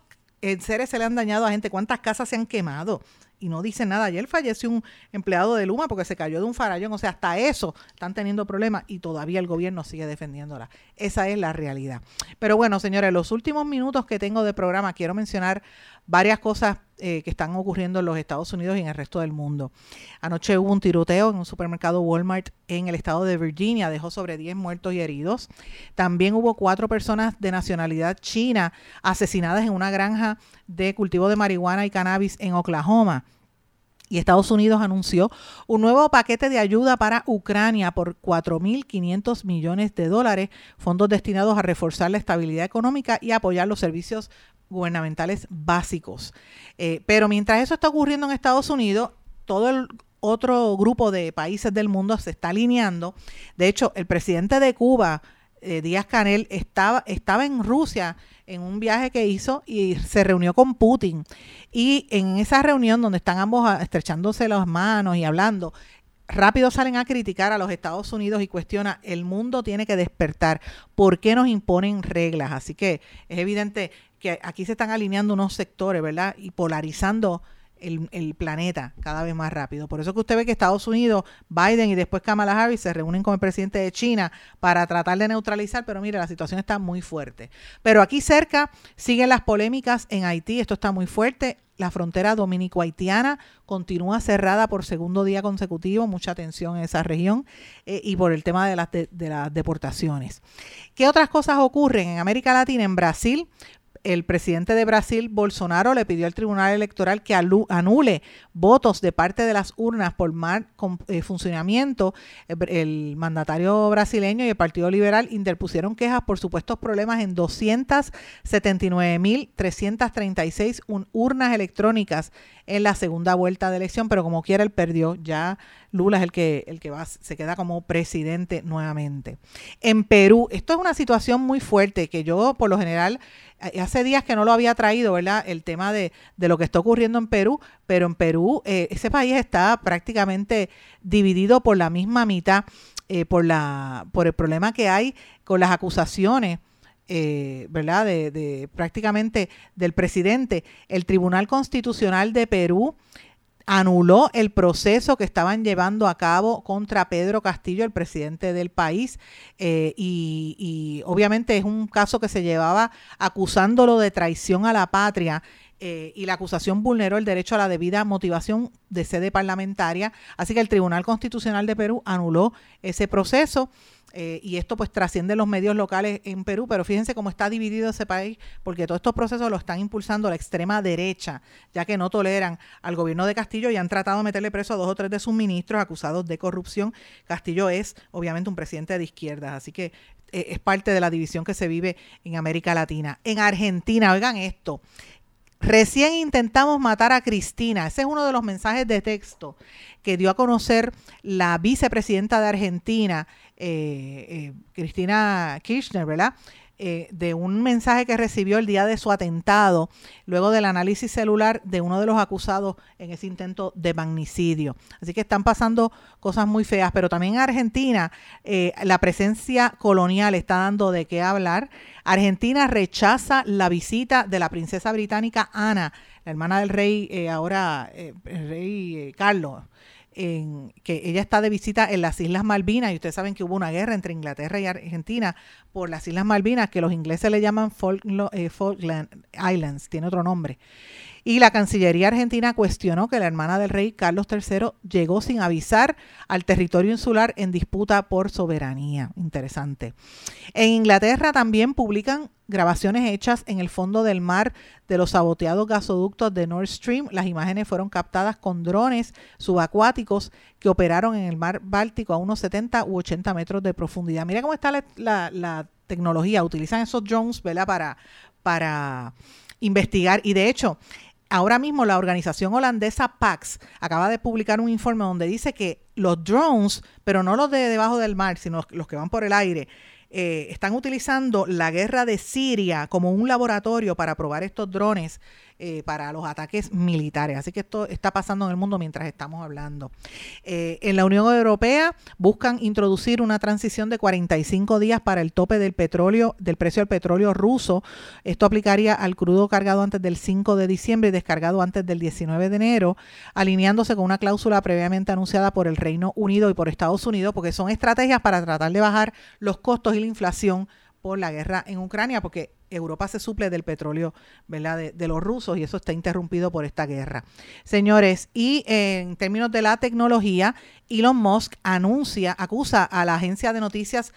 seres se le han dañado a gente, cuántas casas se han quemado y no dicen nada. Ayer falleció un empleado de Luma porque se cayó de un farallón. O sea, hasta eso están teniendo problemas y todavía el gobierno sigue defendiéndola. Esa es la realidad. Pero bueno, señores, los últimos minutos que tengo de programa quiero mencionar varias cosas eh, que están ocurriendo en los Estados Unidos y en el resto del mundo. Anoche hubo un tiroteo en un supermercado Walmart en el estado de Virginia, dejó sobre 10 muertos y heridos. También hubo cuatro personas de nacionalidad china asesinadas en una granja de cultivo de marihuana y cannabis en Oklahoma. Y Estados Unidos anunció un nuevo paquete de ayuda para Ucrania por 4.500 millones de dólares, fondos destinados a reforzar la estabilidad económica y apoyar los servicios gubernamentales básicos. Eh, pero mientras eso está ocurriendo en Estados Unidos, todo el otro grupo de países del mundo se está alineando. De hecho, el presidente de Cuba, eh, Díaz Canel, estaba, estaba en Rusia en un viaje que hizo y se reunió con Putin. Y en esa reunión donde están ambos estrechándose las manos y hablando, rápido salen a criticar a los Estados Unidos y cuestiona, el mundo tiene que despertar, ¿por qué nos imponen reglas? Así que es evidente que aquí se están alineando unos sectores, ¿verdad? Y polarizando el, planeta cada vez más rápido. Por eso que usted ve que Estados Unidos, Biden y después Kamala Harris se reúnen con el presidente de China para tratar de neutralizar, pero mire, la situación está muy fuerte. Pero aquí cerca siguen las polémicas en Haití, esto está muy fuerte. La frontera dominico-haitiana continúa cerrada por segundo día consecutivo, mucha tensión en esa región eh, y por el tema de las, de las deportaciones. ¿Qué otras cosas ocurren en América Latina? En Brasil, el presidente de Brasil, Bolsonaro, le pidió al Tribunal Electoral que anule votos de parte de las urnas por mal eh, funcionamiento. El mandatario brasileño y el Partido Liberal interpusieron quejas por supuestos problemas en 279.336 urnas electrónicas en la segunda vuelta de elección, pero como quiera él perdió, ya Lula es el que, el que va, se queda como presidente nuevamente. En Perú, esto es una situación muy fuerte que yo por lo general eh, hace días que no lo había traído, ¿verdad? El tema de, de lo que está ocurriendo en Perú, pero en Perú eh, ese país está prácticamente dividido por la misma mitad, eh, por, la, por el problema que hay con las acusaciones ¿verdad? De, prácticamente del presidente. El Tribunal Constitucional de Perú anuló el proceso que estaban llevando a cabo contra Pedro Castillo, el presidente del país, eh, y, y obviamente es un caso que se llevaba acusándolo de traición a la patria eh, y la acusación vulneró el derecho a la debida motivación de sede parlamentaria. Así que el Tribunal Constitucional de Perú anuló ese proceso. Eh, y esto pues trasciende los medios locales en Perú, pero fíjense cómo está dividido ese país, porque todos estos procesos los están impulsando la extrema derecha, ya que no toleran al gobierno de Castillo y han tratado de meterle preso a dos o tres de sus ministros acusados de corrupción. Castillo es obviamente un presidente de izquierdas, así que eh, es parte de la división que se vive en América Latina. En Argentina, oigan esto, Recién intentamos matar a Cristina. Ese es uno de los mensajes de texto que dio a conocer la vicepresidenta de Argentina, eh, eh, Cristina Kirchner, ¿verdad? Eh, de un mensaje que recibió el día de su atentado, luego del análisis celular de uno de los acusados en ese intento de magnicidio. Así que están pasando cosas muy feas, pero también en Argentina eh, la presencia colonial está dando de qué hablar. Argentina rechaza la visita de la princesa británica Ana, la hermana del rey, eh, ahora el rey Carlos en, que ella está de visita en las Islas Malvinas y ustedes saben que hubo una guerra entre Inglaterra y Argentina por las Islas Malvinas que los ingleses le llaman eh, Falkland Islands, tiene otro nombre. Y la Cancillería argentina cuestionó que la hermana del rey Carlos III llegó sin avisar al territorio insular en disputa por soberanía. Interesante. En Inglaterra también publican grabaciones hechas en el fondo del mar de los saboteados gasoductos de Nord Stream. Las imágenes fueron captadas con drones subacuáticos que operaron en el mar Báltico a unos 70 u 80 metros de profundidad. Mira cómo está la, tecnología. Utilizan esos drones ¿verdad? Para, para investigar. Y de hecho, ahora mismo la organización holandesa PAX acaba de publicar un informe donde dice que los drones, pero no los de debajo del mar, sino los que van por el aire, eh, están utilizando la guerra de Siria como un laboratorio para probar estos drones eh, para los ataques militares. Así que esto está pasando en el mundo mientras estamos hablando. Eh, en la Unión Europea buscan introducir una transición de 45 días para el tope del petróleo, del precio del petróleo ruso. Esto aplicaría al crudo cargado antes del 5 de diciembre y descargado antes del 19 de enero, alineándose con una cláusula previamente anunciada por el Reino Unido y por Estados Unidos, porque son estrategias para tratar de bajar los costos y la inflación por la guerra en Ucrania, porque Europa se suple del petróleo ¿verdad? De, los rusos y eso está interrumpido por esta guerra. Señores, y en términos de la tecnología, Elon Musk anuncia, acusa a la agencia de noticias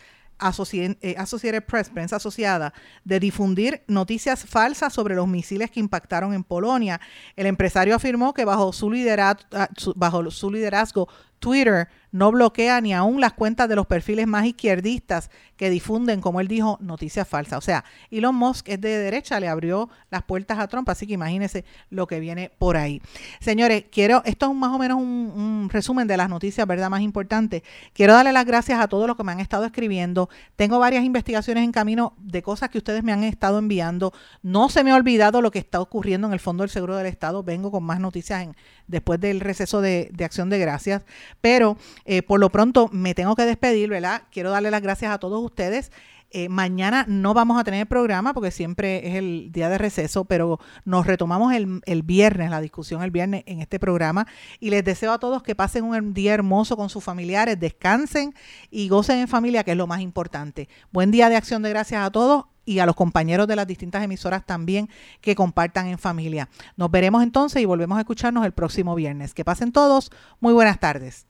eh, Associated Press, prensa asociada, de difundir noticias falsas sobre los misiles que impactaron en Polonia. El empresario afirmó que bajo su, ah, bajo su liderazgo Twitter no bloquea ni aún las cuentas de los perfiles más izquierdistas que difunden, como él dijo, noticias falsas. O sea, Elon Musk es de derecha, le abrió las puertas a Trump, así que imagínense lo que viene por ahí. Señores, quiero, esto es más o menos un, resumen de las noticias, ¿verdad? Más importantes. Quiero darle las gracias a todos los que me han estado escribiendo. Tengo varias investigaciones en camino de cosas que ustedes me han estado enviando. No se me ha olvidado lo que está ocurriendo en el Fondo del Seguro del Estado. Vengo con más noticias después del receso de Acción de Gracias. Pero eh, por lo pronto me tengo que despedir, ¿verdad? Quiero darle las gracias a todos ustedes. Eh, mañana no vamos a tener programa porque siempre es el día de receso, pero nos retomamos el, el viernes, la discusión el viernes en este programa. Y les deseo a todos que pasen un día hermoso con sus familiares, descansen y gocen en familia, que es lo más importante. Buen día de acción de gracias a todos y a los compañeros de las distintas emisoras también que compartan en familia. Nos veremos entonces y volvemos a escucharnos el próximo viernes. Que pasen todos. Muy buenas tardes.